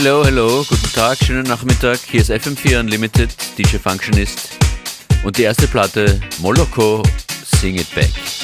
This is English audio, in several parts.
Hello, hello, guten Tag, schönen Nachmittag. Hier ist FM4 Unlimited, DJ Functionist. Und die erste Platte, Moloko, Sing It Back.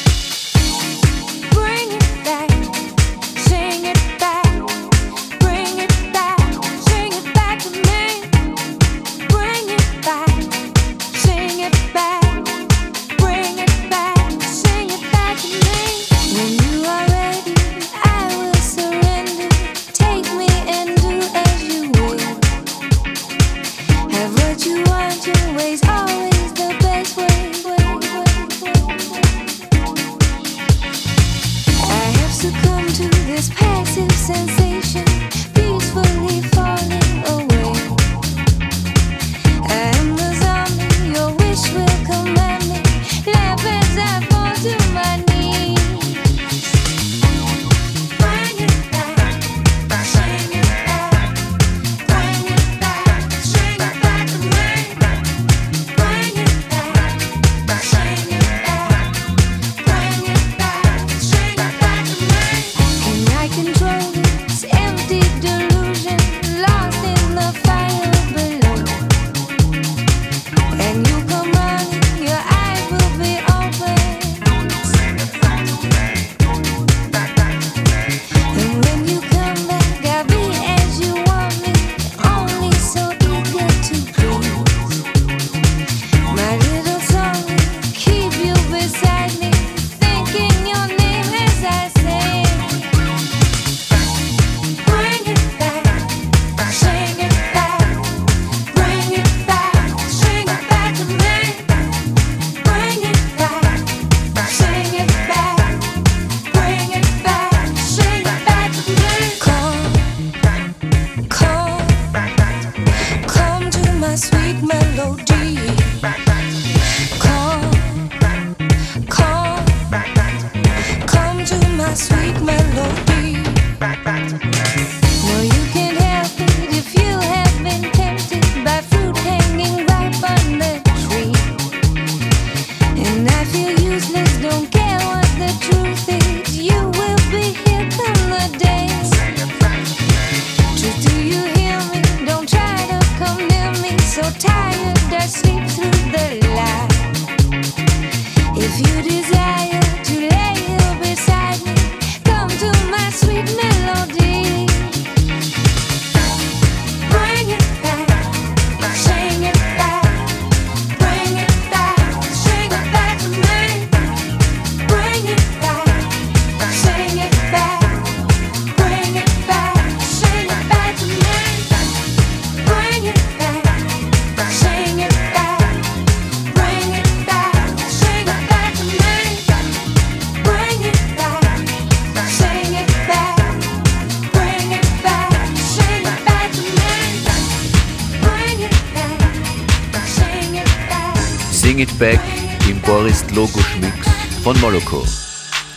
Back im Boris Logusch Mix von Moloko.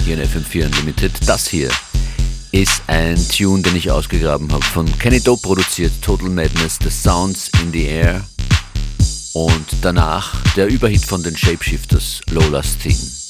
Hier in FM4 Unlimited. Das hier ist ein Tune, den ich ausgegraben habe, von Kenny Dope produziert, Total Madness, The Sounds in the Air. Und danach der Überhit von den Shapeshifters, Lola's Theme.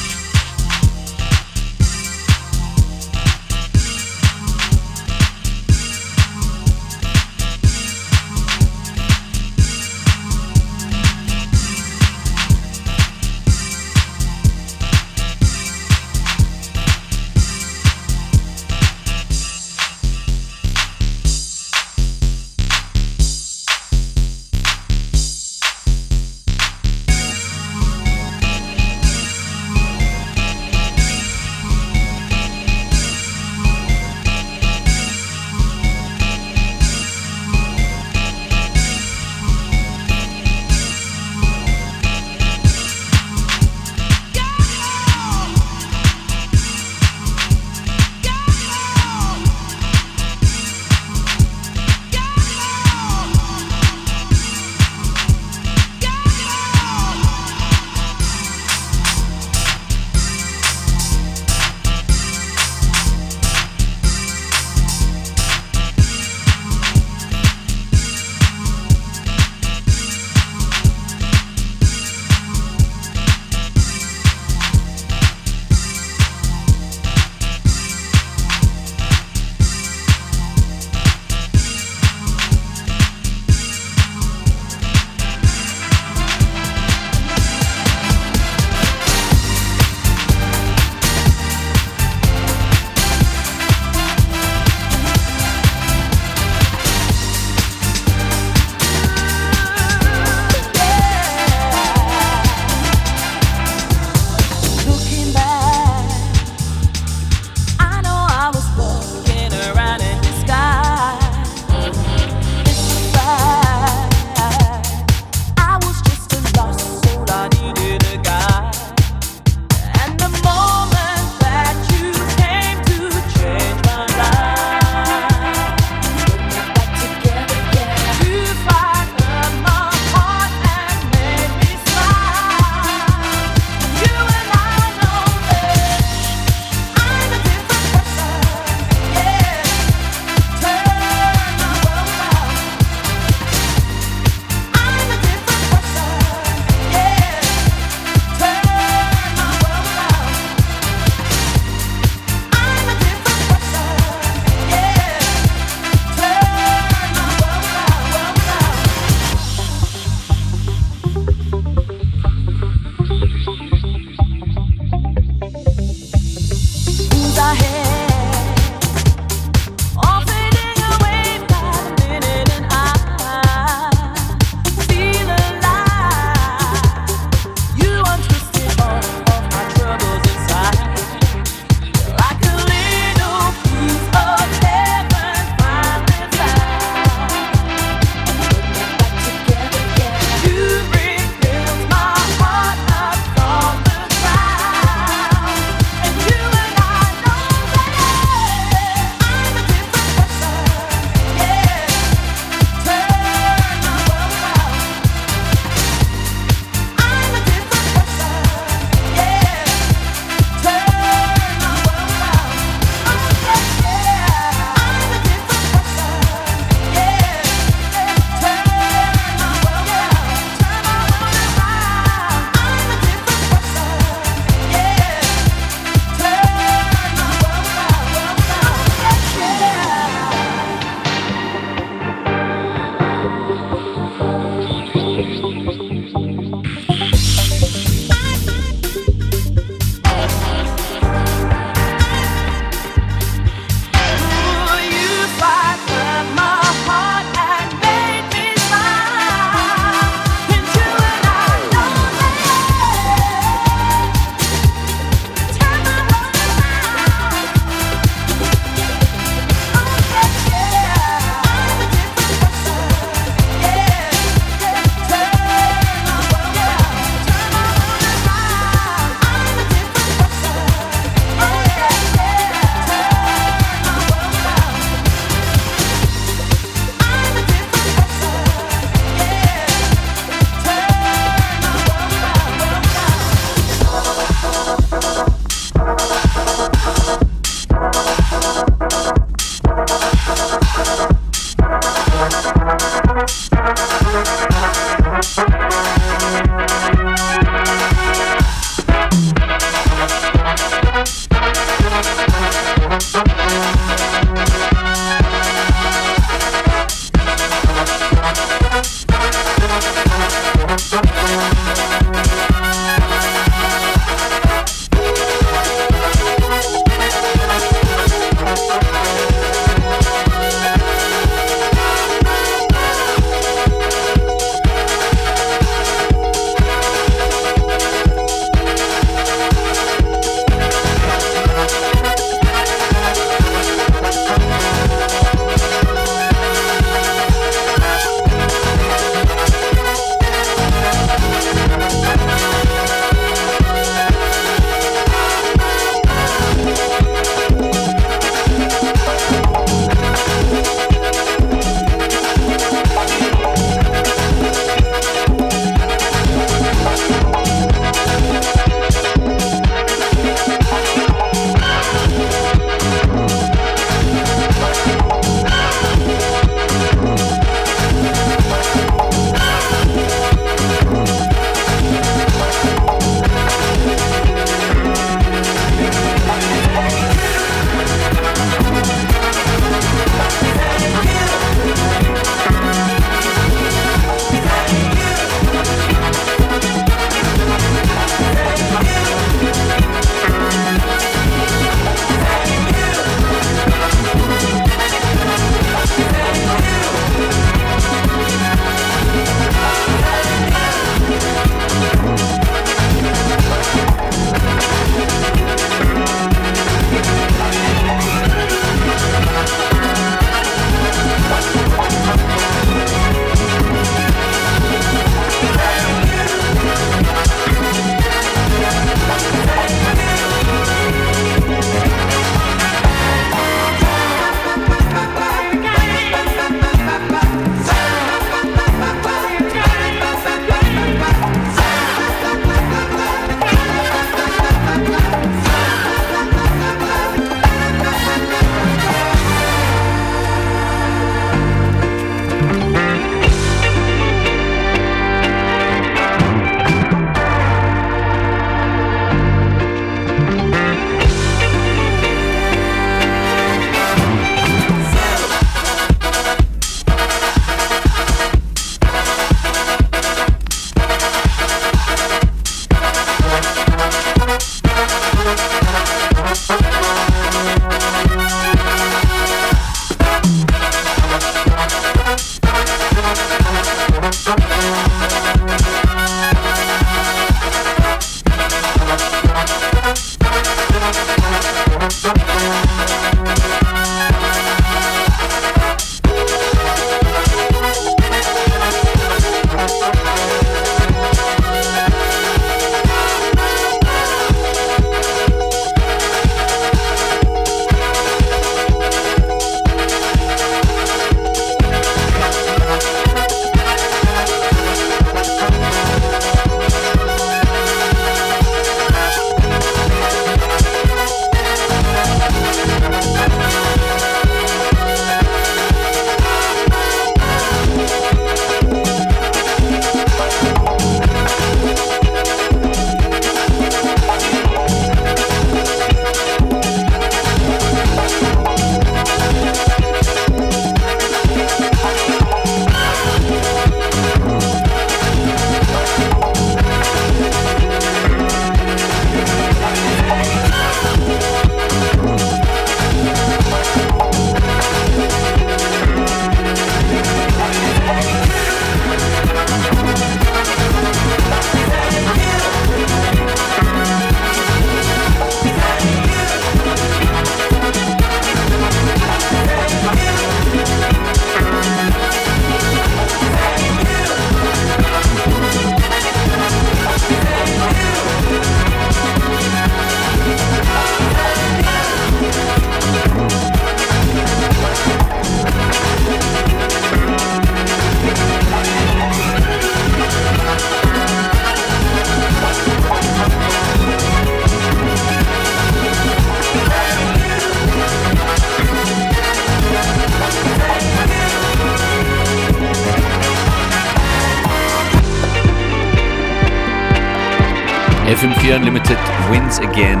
FM4 Unlimited wins again.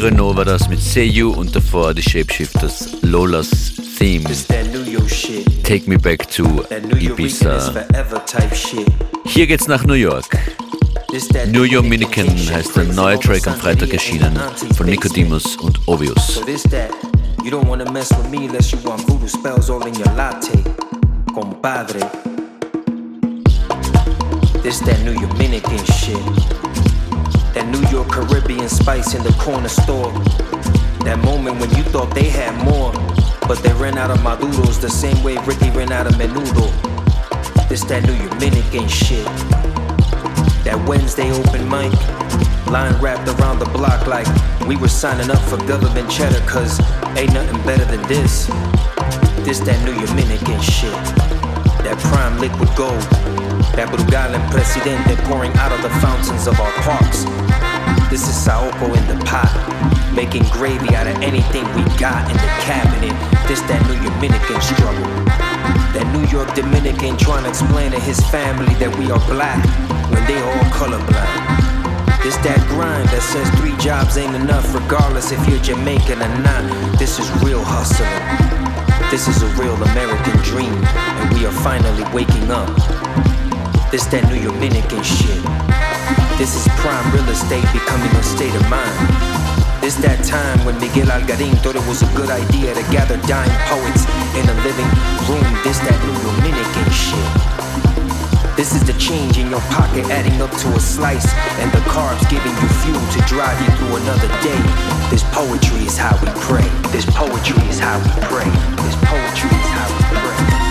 Renault war das mit Say You und davor die Shapeshifters Lola's Theme. Take Me Back to Ibiza. Hier geht's nach New York. New York Minican heißt der neue Track am Freitag erschienen von Nicodemus und Ovius. You don't wanna mess with me unless you want voodoo spells all in your latte, compadre. This that New Dominican shit. That New York Caribbean spice in the corner store. That moment when you thought they had more, but they ran out of maduros the same way Ricky ran out of menudo. This that New Dominican shit. That Wednesday open mic, line wrapped around the block like we were signing up for government cheddar, cause ain't nothing better than this. This that New Dominican shit. That prime liquid gold that Brugal and Presidente pouring out of the fountains of our parks. This is Saopo in the pot, making gravy out of anything we got in the cabinet. This that New Dominican struggle. That New York Dominican trying to explain to his family that we are black when they all colorblind. This that grind that says three jobs ain't enough, regardless if you're Jamaican or not. This is real hustling. This is a real American dream, and we are finally waking up. This that New York Dominican shit. This is prime real estate becoming a state of mind. This that time when Miguel Algarin thought it was a good idea to gather dying poets in a living room. This that New York Dominican shit. This is the change in your pocket adding up to a slice, and the carbs giving you fuel to drive you through another day. This poetry is how we pray. This poetry is how we pray. This poetry is how we pray.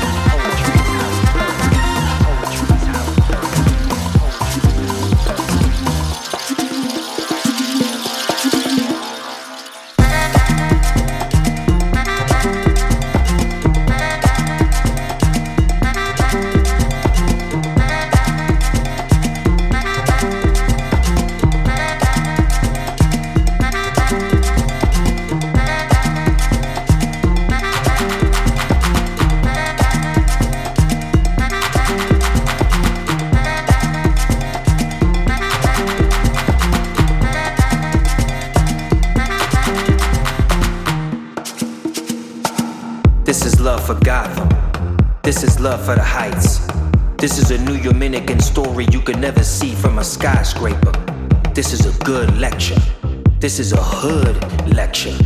Love for the heights. This is a New Dominican story you could never see from a skyscraper. This is a good lecture. This is a hood lecture.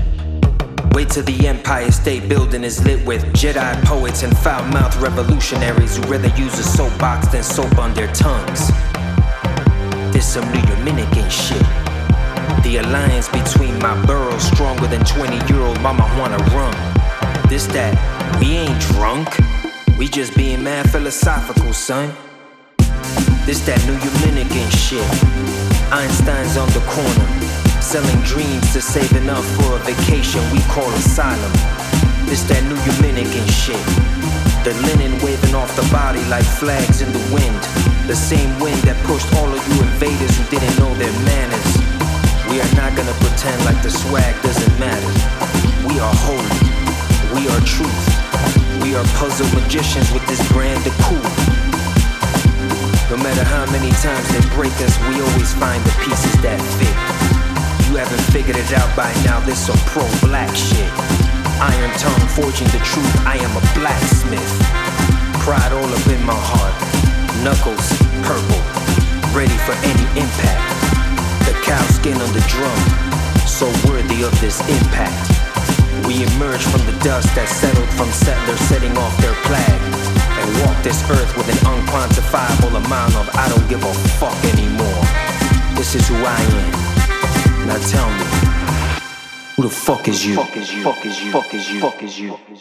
Wait till the Empire State Building is lit with Jedi poets and foul mouthed revolutionaries who rather use a soapbox than soap on their tongues. This some New Dominican shit. The alliance between my boroughs stronger than 20 year old Mama Juana rum. This that, we ain't drunk. We just being mad philosophical, son. This that New Dominican shit. Einstein's on the corner, selling dreams to save enough for a vacation we call asylum. This that New Dominican shit. The linen waving off the body like flags in the wind. The same wind that pushed all of you invaders who didn't know their manners. We are not gonna pretend like the swag doesn't matter. We are holy. We are truth. We are puzzle magicians with this brand of cool. No matter how many times they break us, we always find the pieces that fit. You haven't figured it out by now, this some pro-black shit. Iron tongue forging the truth, I am a blacksmith. Pride all up in my heart, knuckles purple, ready for any impact. The cow skin on the drum, so worthy of this impact. We emerge from the dust that settled from settlers setting off their flag and walk this earth with an unquantifiable amount of I don't give a fuck anymore. This is who I am. Now tell me, who the fuck is you? Fuck is you? Fuck is you? Fuck is you? Fuck is you? Fuck is you?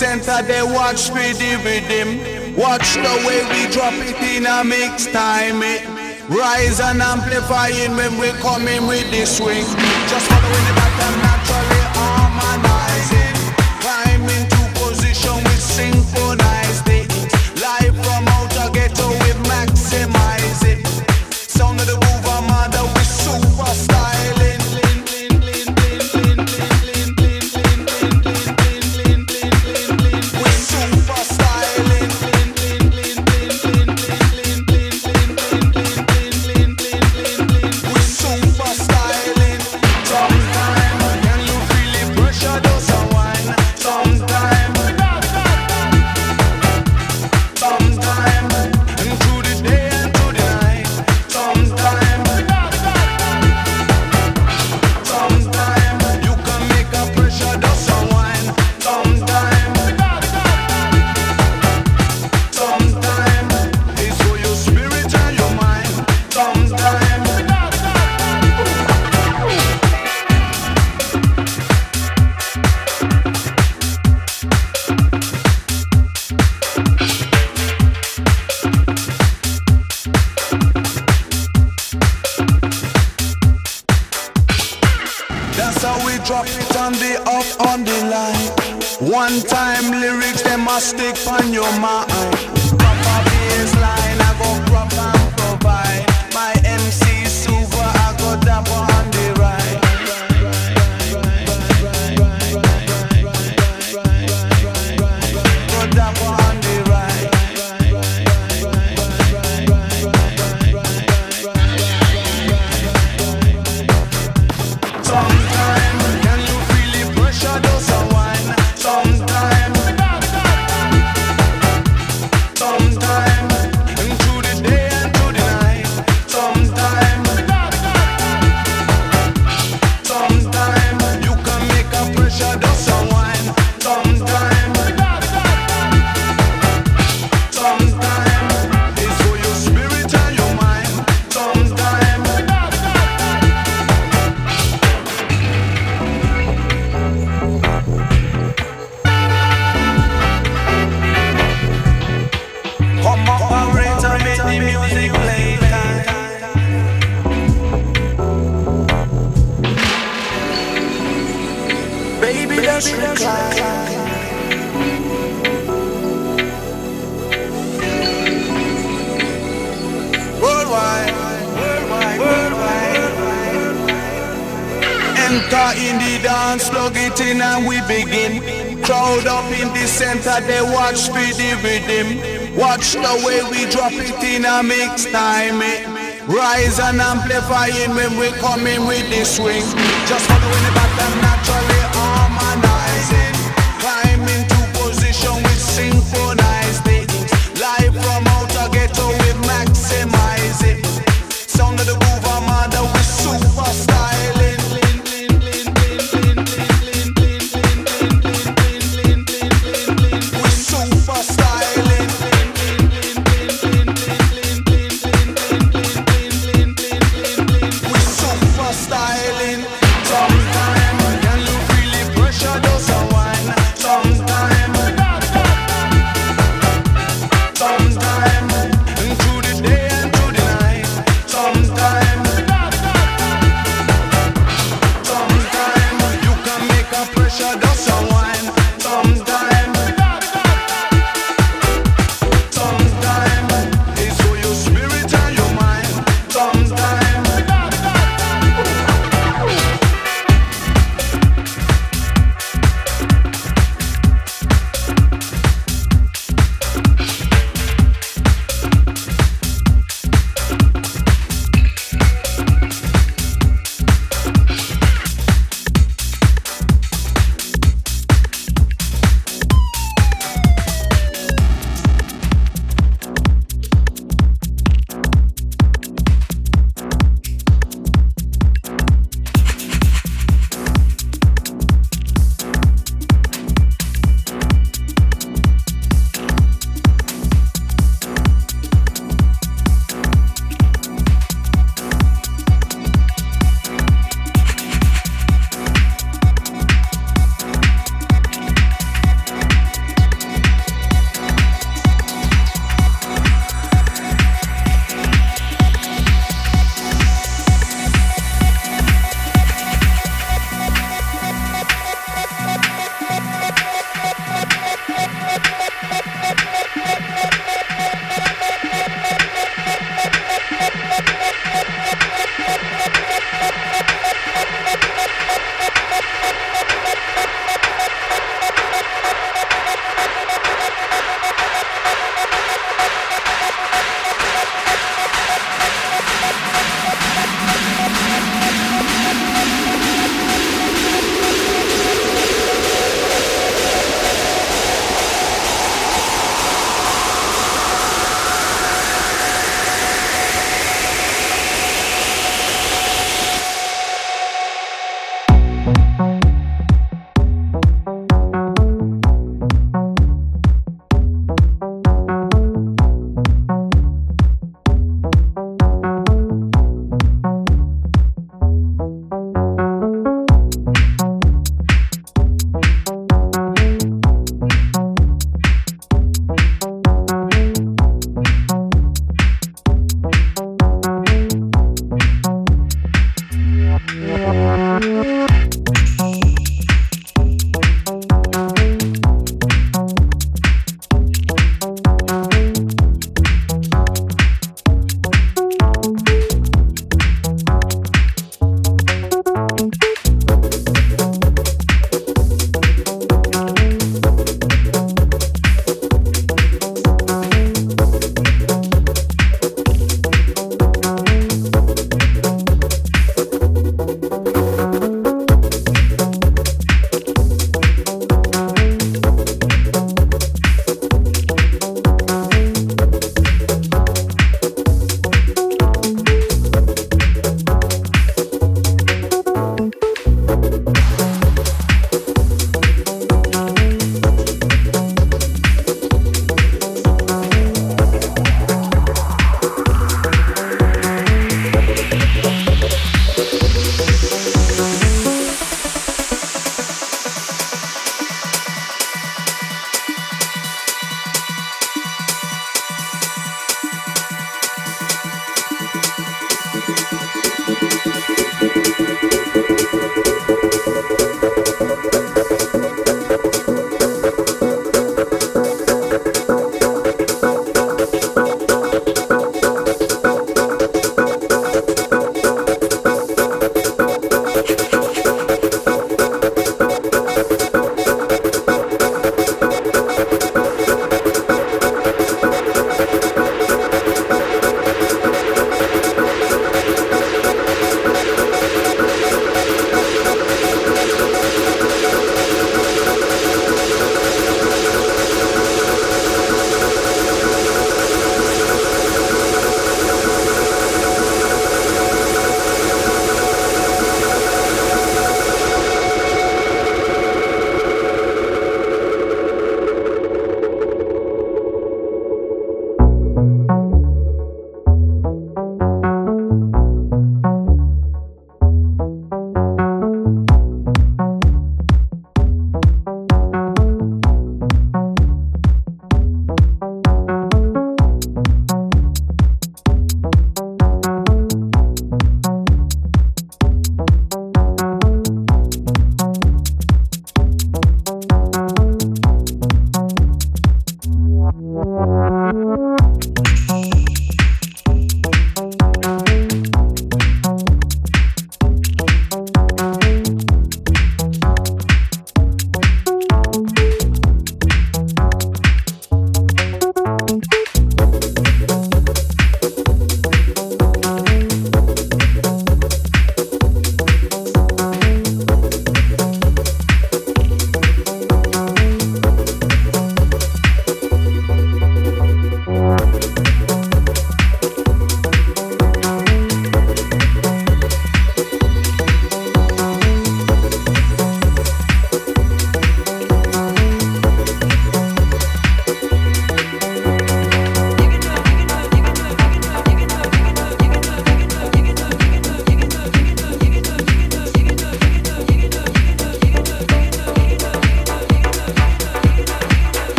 Center, they watch for the rhythm. Watch the way we drop it in a mix time. It rise and amplify amplifying when we coming with the swing. Just following the pattern Mix time it. Rise and amplify it when we come in with the swing. Just following the pattern naturally.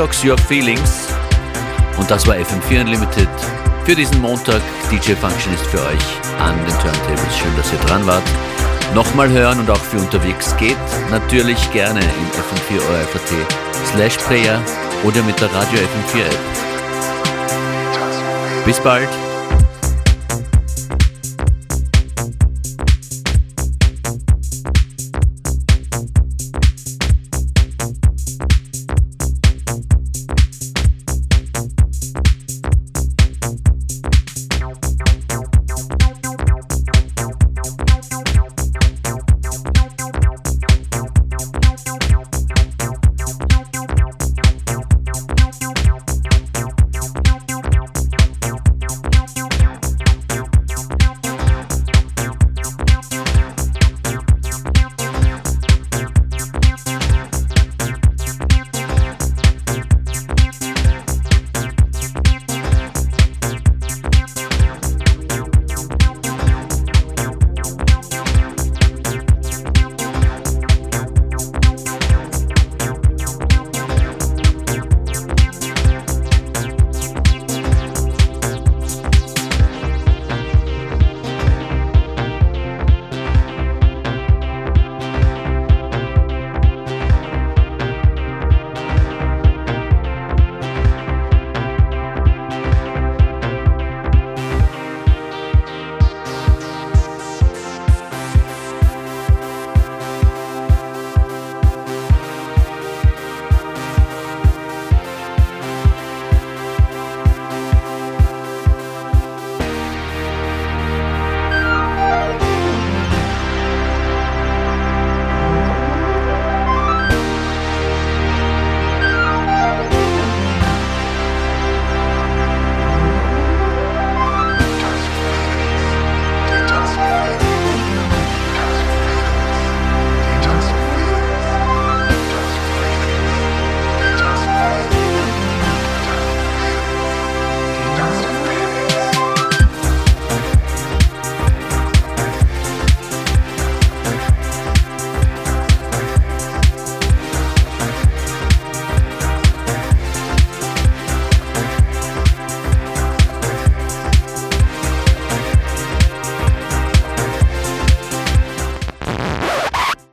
Detox Your Feelings. Und das war FM4 Unlimited. Für diesen Montag, DJ Function ist für euch an den Turntables. Schön, dass ihr dran wart. Nochmal hören und auch für unterwegs geht natürlich gerne in FM4 ORFAT slash Player oder mit der Radio FM4 App. Bis bald.